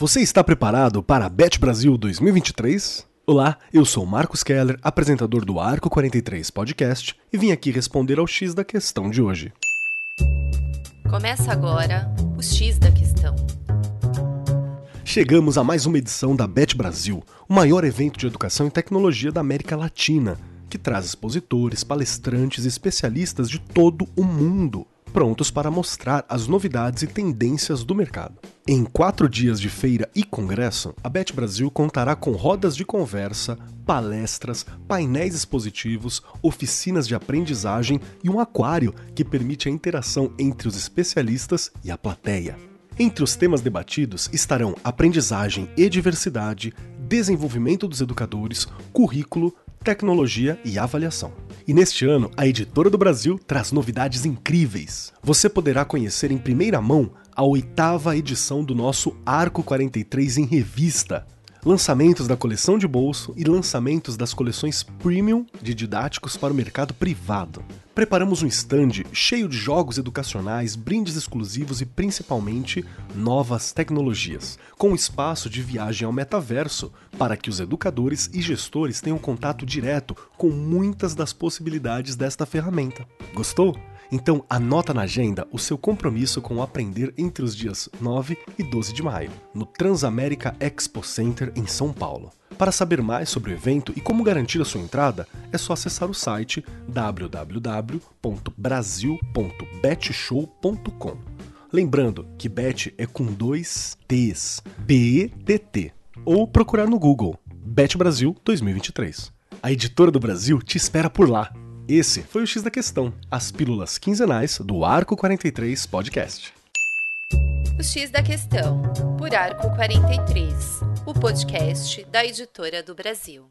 Você está preparado para a Bet Brasil 2023? Olá, eu sou Marcos Keller, apresentador do Arco 43 Podcast, e vim aqui responder ao X da questão de hoje. Começa agora o X da questão. Chegamos a mais uma edição da Bet Brasil, o maior evento de educação e tecnologia da América Latina, que traz expositores, palestrantes e especialistas de todo o mundo prontos para mostrar as novidades e tendências do mercado. Em quatro dias de feira e congresso, a Bet Brasil contará com rodas de conversa, palestras, painéis expositivos, oficinas de aprendizagem e um aquário que permite a interação entre os especialistas e a plateia. Entre os temas debatidos estarão aprendizagem e diversidade, desenvolvimento dos educadores, currículo, tecnologia e avaliação. E neste ano, a Editora do Brasil traz novidades incríveis. Você poderá conhecer em primeira mão a oitava edição do nosso Arco 43 em revista, lançamentos da coleção de bolso e lançamentos das coleções premium de didáticos para o mercado privado. Preparamos um stand cheio de jogos educacionais, brindes exclusivos e principalmente novas tecnologias, com espaço de viagem ao metaverso para que os educadores e gestores tenham contato direto com muitas das possibilidades desta ferramenta. Gostou? Então anota na agenda o seu compromisso com o aprender entre os dias 9 e 12 de maio, no Transamérica Expo Center em São Paulo. Para saber mais sobre o evento e como garantir a sua entrada, é só acessar o site www.brasil.betshow.com. Lembrando que Bet é com dois T's, B-E-T-T, ou procurar no Google Bet Brasil 2023. A editora do Brasil te espera por lá. Esse foi o X da Questão, as pílulas quinzenais do Arco 43 Podcast. O X da Questão, por Arco 43, o podcast da Editora do Brasil.